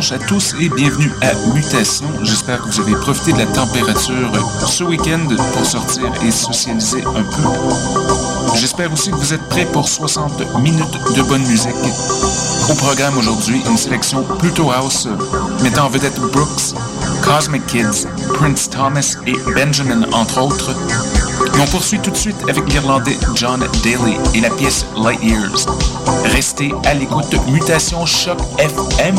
à tous et bienvenue à Mutation. J'espère que vous avez profité de la température ce week-end pour sortir et socialiser un peu. J'espère aussi que vous êtes prêts pour 60 minutes de bonne musique. Au programme aujourd'hui, une sélection plutôt house mettant en vedette Brooks, Cosmic Kids, Prince Thomas et Benjamin entre autres. Et on poursuit tout de suite avec l'Irlandais John Daly et la pièce Light Years. Restez à l'écoute Mutation Choc FM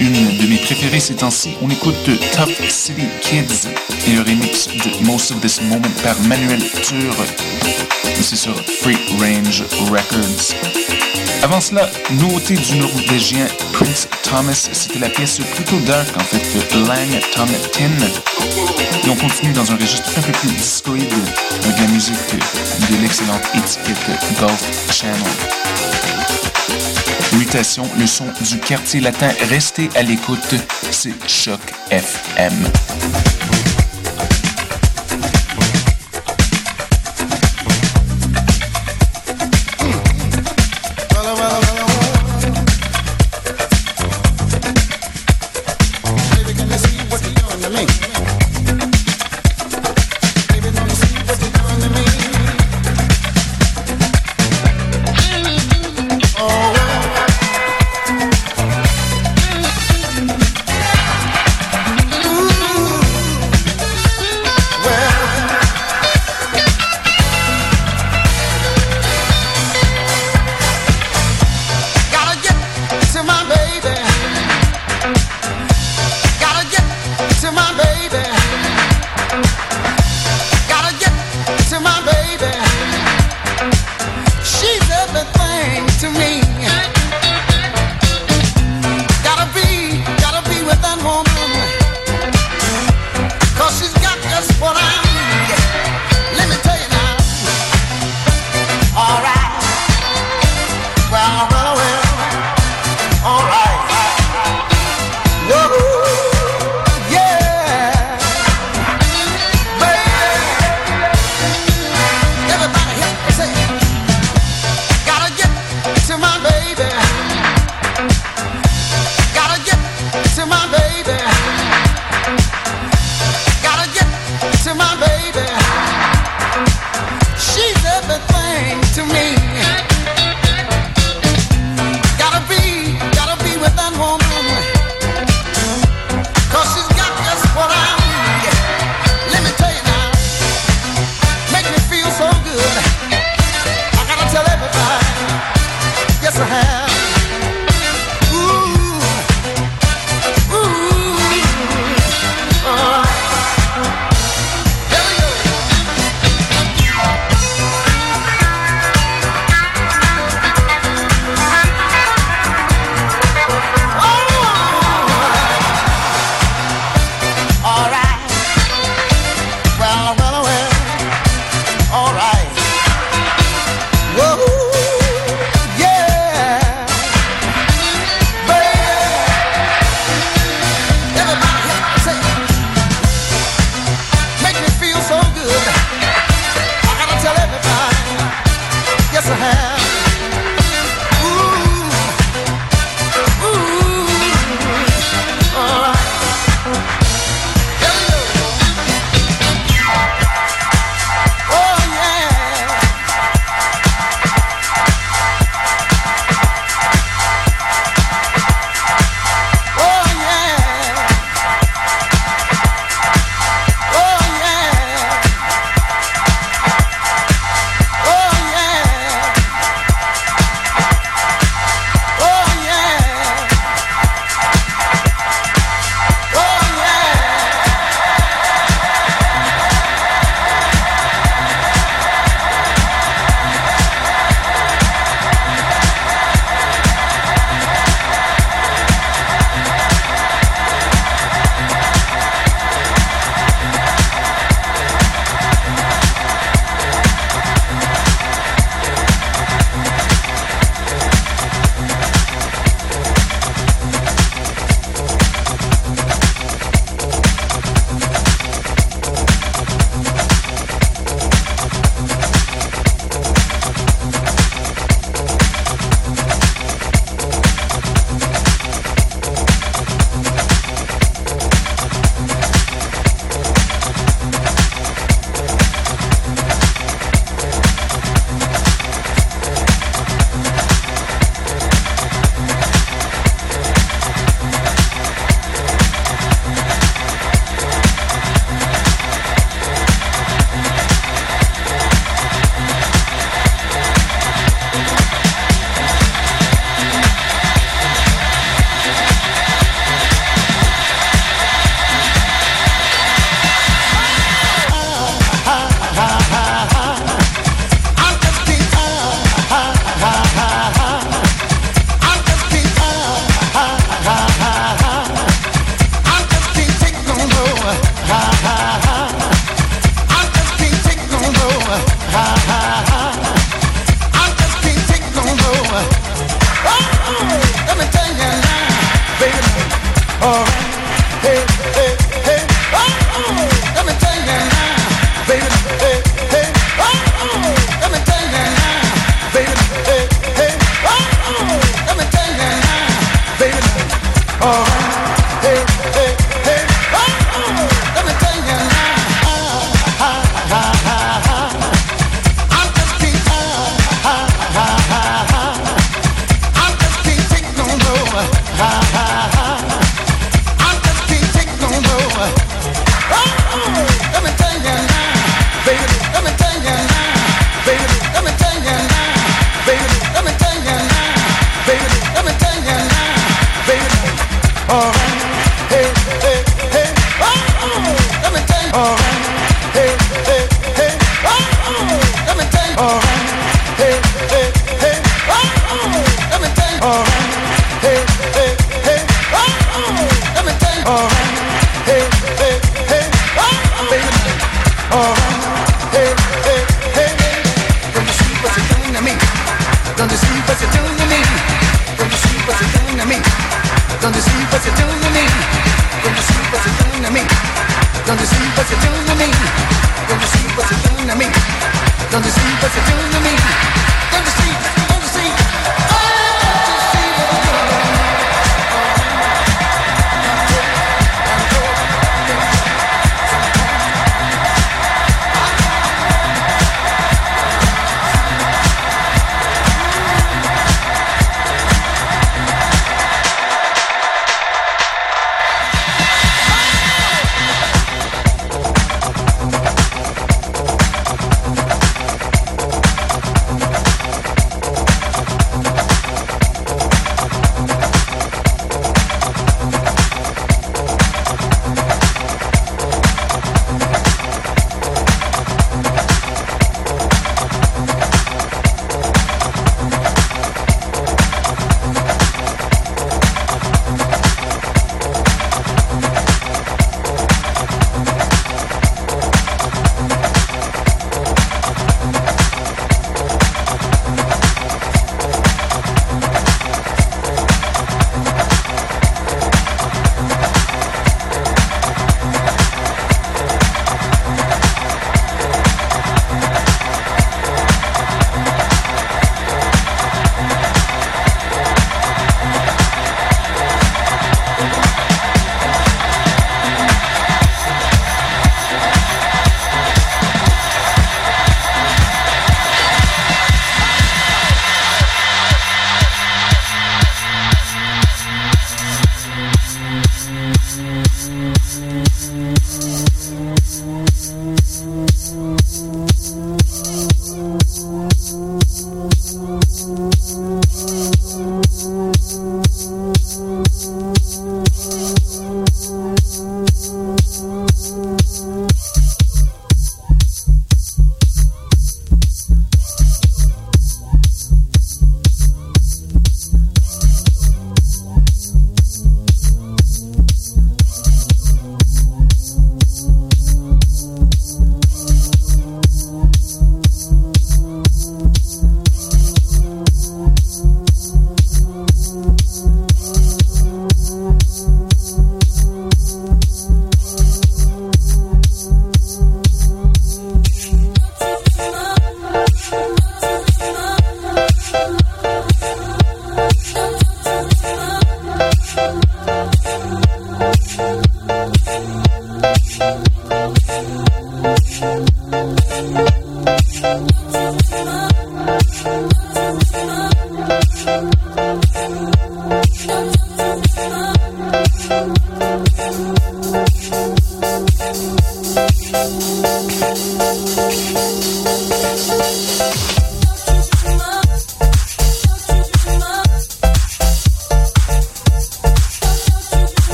une de mes préférées ces temps-ci. On écoute Tough City Kids et le remix de Most of This Moment par Manuel Tur. C'est sur Free Range Records. Avant cela, nouveauté du Norvégien Prince Thomas, c'était la pièce plutôt dark en fait de Lang Tom Tin. Et on continue dans un registre un peu plus discoïde avec la musique de l'excellente étiquette Golf Channel. Mutation, le son du quartier latin. Restez à l'écoute, c'est Choc FM.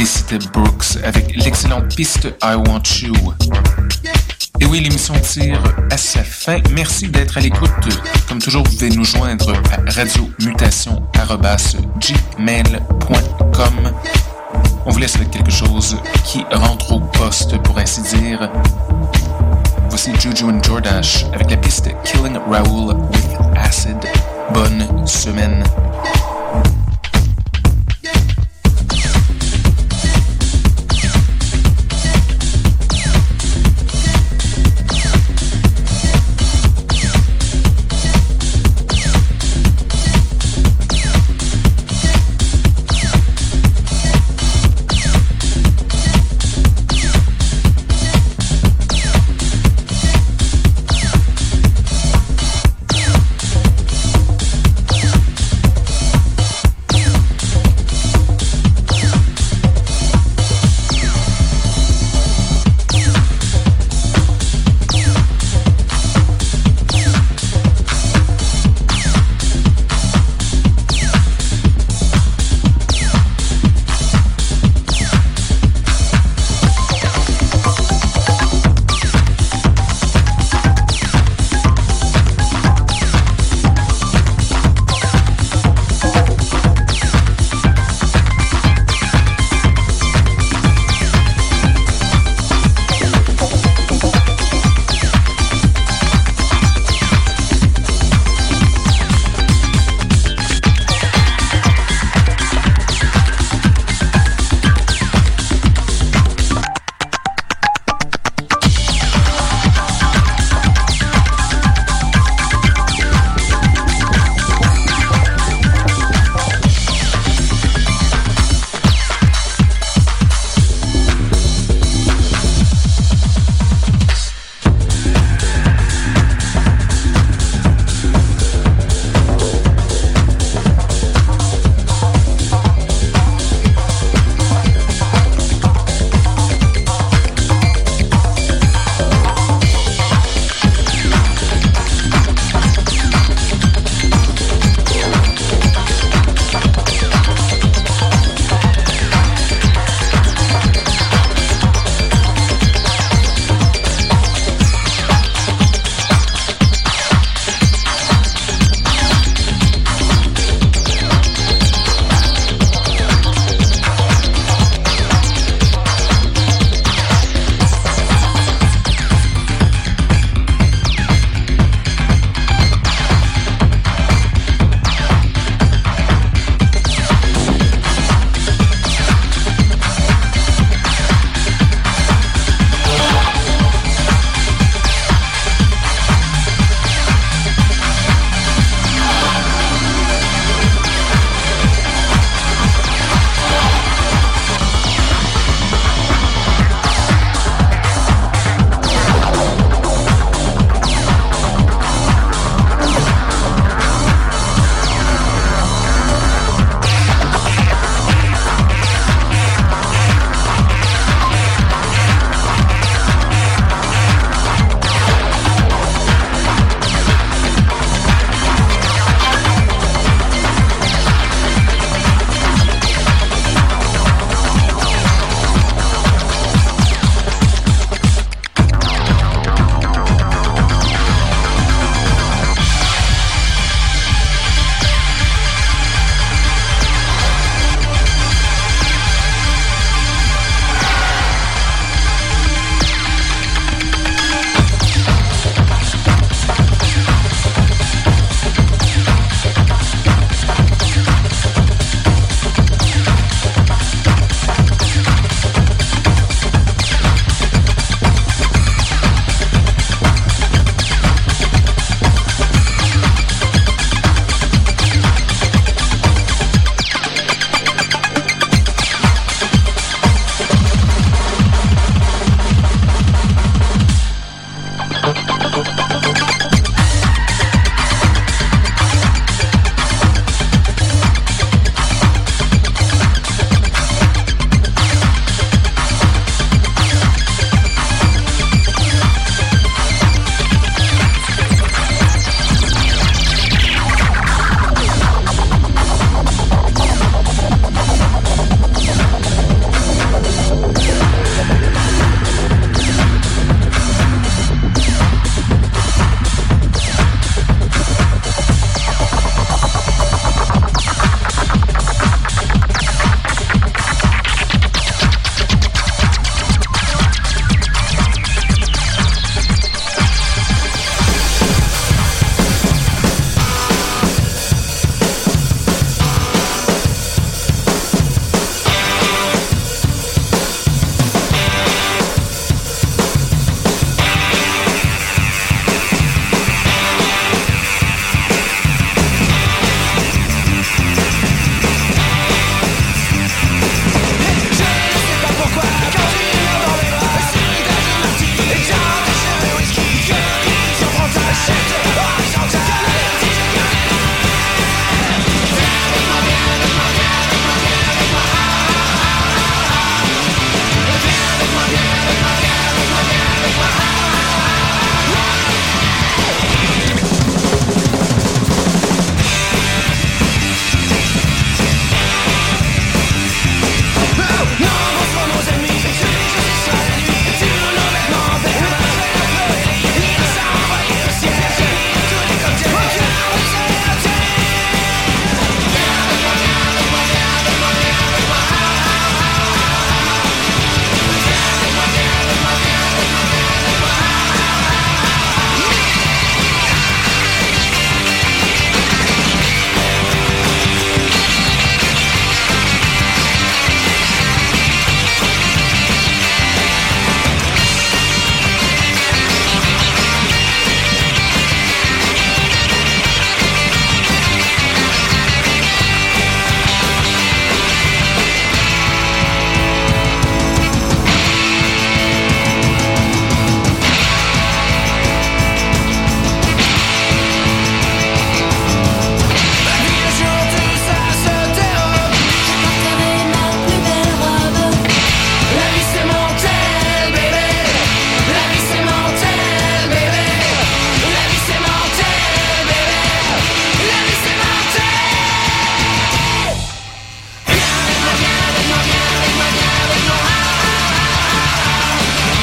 Et c'était Brooks avec l'excellente piste I Want You. Et oui, l'émission tire à sa fin. Merci d'être à l'écoute. Comme toujours, vous pouvez nous joindre à radiomutation.gmail.com. On vous laisse avec quelque chose qui rentre au poste, pour ainsi dire. Voici Juju and Jordash avec la piste Killing Raoul with Acid. Bonne semaine.